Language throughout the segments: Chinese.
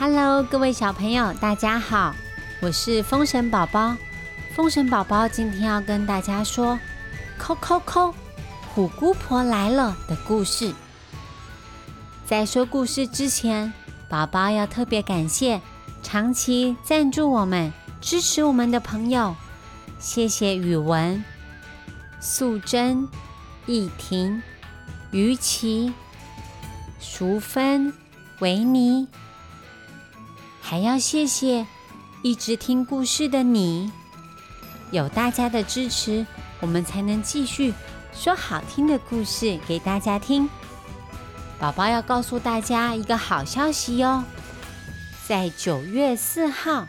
Hello，各位小朋友，大家好，我是风神宝宝。风神宝宝今天要跟大家说“扣扣扣，虎姑婆来了”的故事。在说故事之前，宝宝要特别感谢长期赞助我们、支持我们的朋友，谢谢语文、素贞、易婷、于琪、淑芬、维尼。还要谢谢一直听故事的你，有大家的支持，我们才能继续说好听的故事给大家听。宝宝要告诉大家一个好消息哟，在九月四号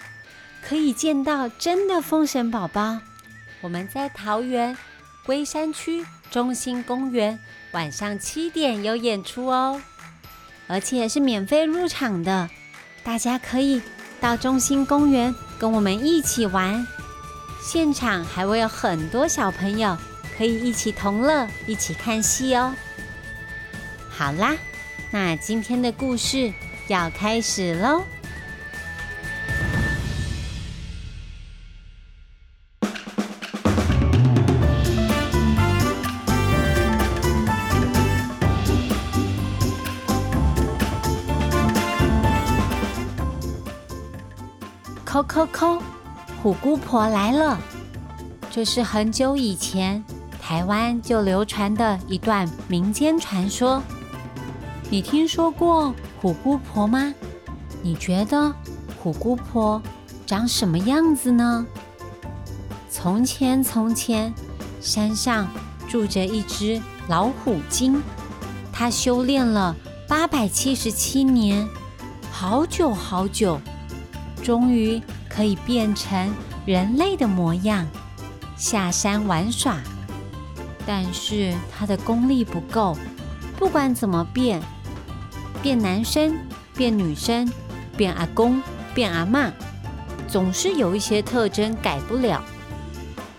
可以见到真的风神宝宝。我们在桃园龟山区中心公园晚上七点有演出哦，而且是免费入场的。大家可以到中心公园跟我们一起玩，现场还会有很多小朋友可以一起同乐、一起看戏哦。好啦，那今天的故事要开始喽。扣扣扣，虎姑婆来了！这是很久以前台湾就流传的一段民间传说。你听说过虎姑婆吗？你觉得虎姑婆长什么样子呢？从前从前，山上住着一只老虎精，它修炼了八百七十七年，好久好久。终于可以变成人类的模样，下山玩耍。但是他的功力不够，不管怎么变，变男生、变女生、变阿公、变阿妈，总是有一些特征改不了，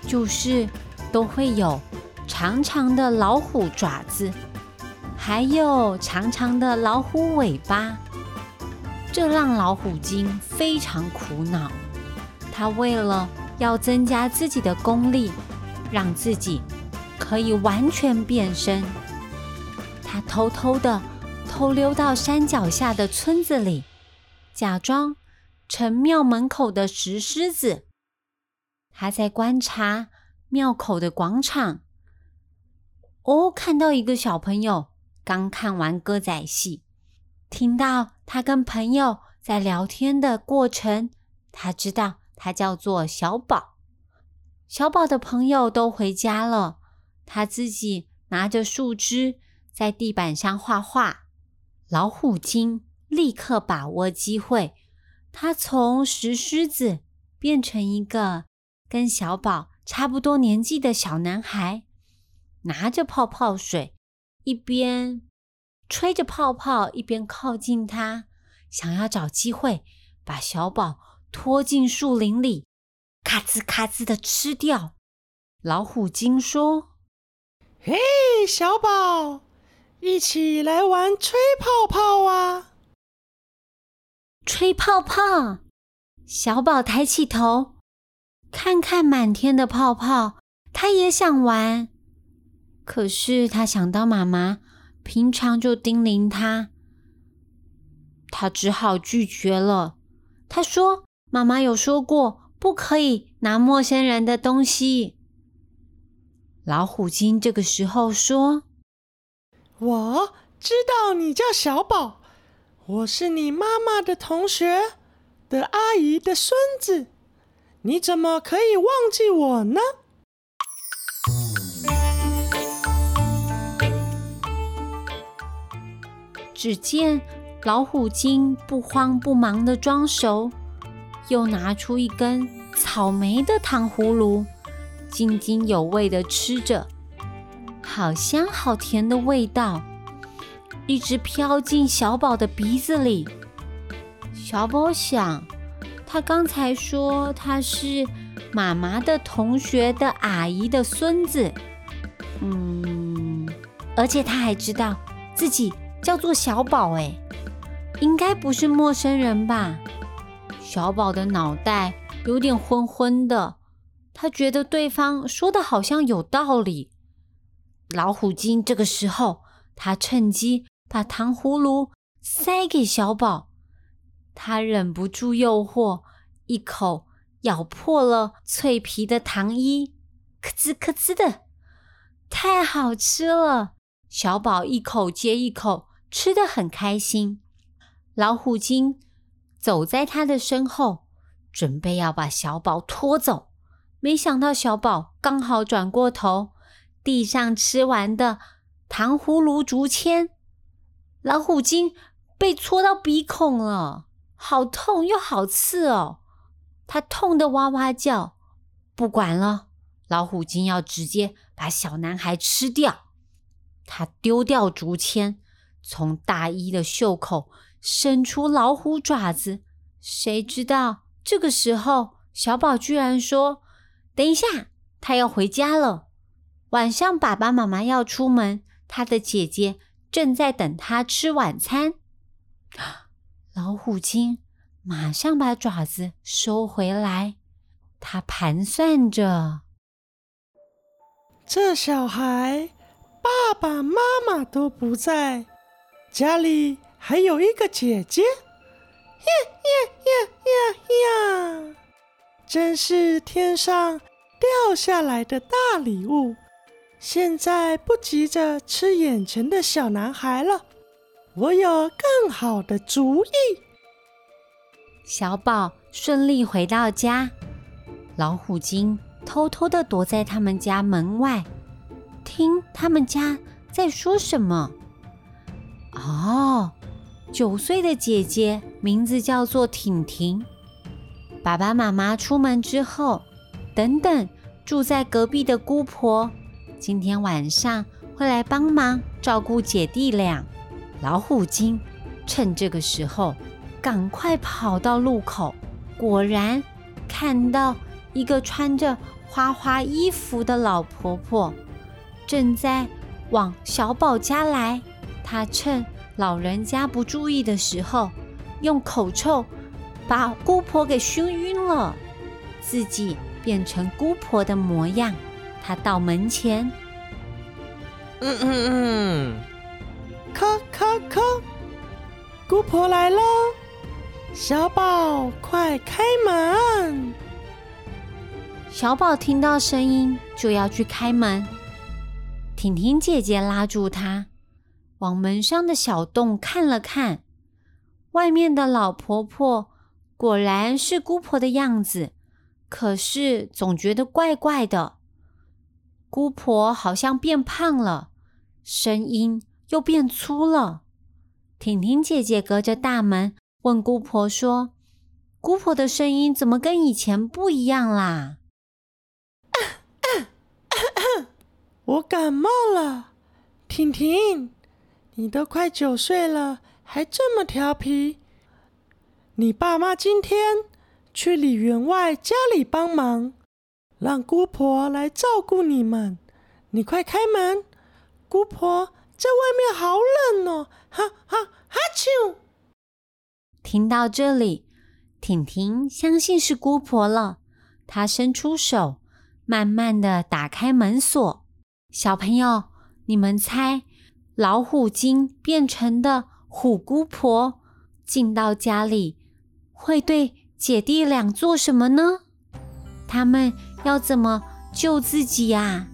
就是都会有长长的老虎爪子，还有长长的老虎尾巴。这让老虎精非常苦恼。他为了要增加自己的功力，让自己可以完全变身，他偷偷的偷溜到山脚下的村子里，假装成庙门口的石狮子。他在观察庙口的广场。哦，看到一个小朋友刚看完歌仔戏。听到他跟朋友在聊天的过程，他知道他叫做小宝。小宝的朋友都回家了，他自己拿着树枝在地板上画画。老虎精立刻把握机会，他从石狮子变成一个跟小宝差不多年纪的小男孩，拿着泡泡水，一边。吹着泡泡，一边靠近他，想要找机会把小宝拖进树林里，咔吱咔吱的吃掉。老虎精说：“嘿，小宝，一起来玩吹泡泡啊！”吹泡泡，小宝抬起头，看看满天的泡泡，他也想玩，可是他想到妈妈。平常就叮咛他，他只好拒绝了。他说：“妈妈有说过，不可以拿陌生人的东西。”老虎精这个时候说：“我知道你叫小宝，我是你妈妈的同学的阿姨的孙子，你怎么可以忘记我呢？”只见老虎精不慌不忙的装熟，又拿出一根草莓的糖葫芦，津津有味的吃着，好香好甜的味道，一直飘进小宝的鼻子里。小宝想，他刚才说他是妈妈的同学的阿姨的孙子，嗯，而且他还知道自己。叫做小宝哎，应该不是陌生人吧？小宝的脑袋有点昏昏的，他觉得对方说的好像有道理。老虎精这个时候，他趁机把糖葫芦塞给小宝，他忍不住诱惑，一口咬破了脆皮的糖衣，咯吱咯吱的，太好吃了！小宝一口接一口，吃的很开心。老虎精走在他的身后，准备要把小宝拖走，没想到小宝刚好转过头，地上吃完的糖葫芦竹签，老虎精被戳到鼻孔了，好痛又好刺哦！他痛得哇哇叫。不管了，老虎精要直接把小男孩吃掉。他丢掉竹签，从大衣的袖口。伸出老虎爪子，谁知道这个时候，小宝居然说：“等一下，他要回家了。晚上爸爸妈妈要出门，他的姐姐正在等他吃晚餐。”老虎精马上把爪子收回来，他盘算着：这小孩爸爸妈妈都不在家里。还有一个姐姐，呀呀呀呀呀！真是天上掉下来的大礼物。现在不急着吃眼前的小男孩了，我有更好的主意。小宝顺利回到家，老虎精偷偷的躲在他们家门外，听他们家在说什么。哦。九岁的姐姐名字叫做婷婷。爸爸妈妈出门之后，等等住在隔壁的姑婆，今天晚上会来帮忙照顾姐弟俩。老虎精趁这个时候赶快跑到路口，果然看到一个穿着花花衣服的老婆婆正在往小宝家来。她趁老人家不注意的时候，用口臭把姑婆给熏晕了，自己变成姑婆的模样。他到门前，嗯嗯嗯，咔咔咔，姑婆来喽！小宝，快开门！小宝听到声音就要去开门，婷婷姐姐拉住他。往门上的小洞看了看，外面的老婆婆果然是姑婆的样子，可是总觉得怪怪的。姑婆好像变胖了，声音又变粗了。婷婷姐姐隔着大门问姑婆说：“姑婆的声音怎么跟以前不一样啦？”我感冒了，婷婷。你都快九岁了，还这么调皮。你爸妈今天去李员外家里帮忙，让姑婆来照顾你们。你快开门，姑婆在外面好冷哦！哈哈哈啾！听到这里，婷婷相信是姑婆了。她伸出手，慢慢的打开门锁。小朋友，你们猜？老虎精变成的虎姑婆进到家里，会对姐弟俩做什么呢？他们要怎么救自己呀？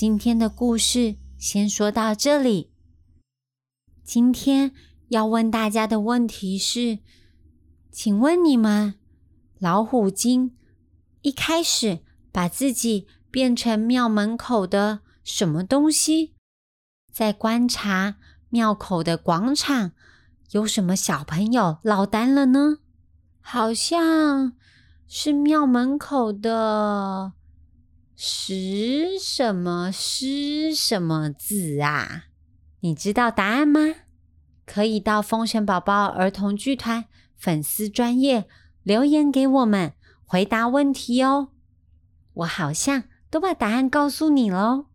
今天的故事先说到这里。今天要问大家的问题是：请问你们，老虎精一开始把自己变成庙门口的什么东西？在观察庙口的广场，有什么小朋友落单了呢？好像是庙门口的十什么诗什么字啊？你知道答案吗？可以到风神宝宝儿童剧团粉丝专业留言给我们回答问题哦。我好像都把答案告诉你喽。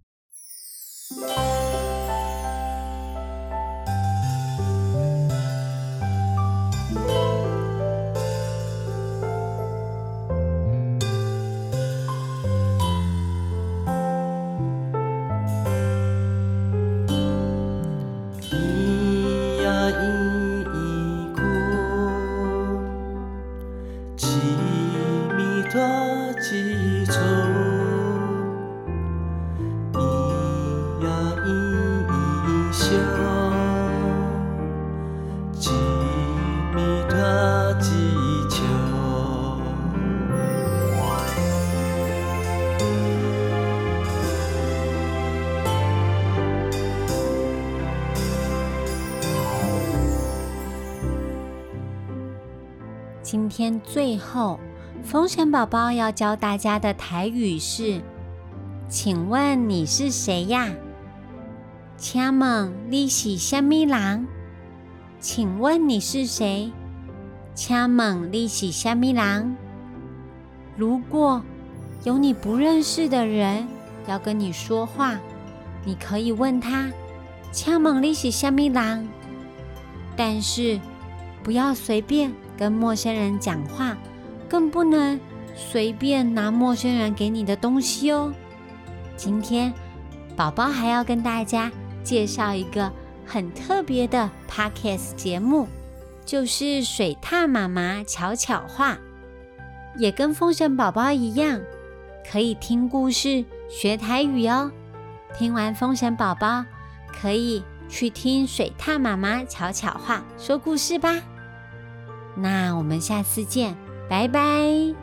今天最后，风神宝宝要教大家的台语是：“请问你是谁呀？”“请问你是虾米人？”“请问你是谁？”“请问你是虾米人？”如果有你不认识的人要跟你说话，你可以问他：“请问你是虾米人？”但是不要随便。跟陌生人讲话，更不能随便拿陌生人给你的东西哦。今天宝宝还要跟大家介绍一个很特别的 podcast 节目，就是水獭妈妈巧巧话，也跟风神宝宝一样，可以听故事学台语哦。听完风神宝宝，可以去听水獭妈妈巧巧话说故事吧。那我们下次见，拜拜。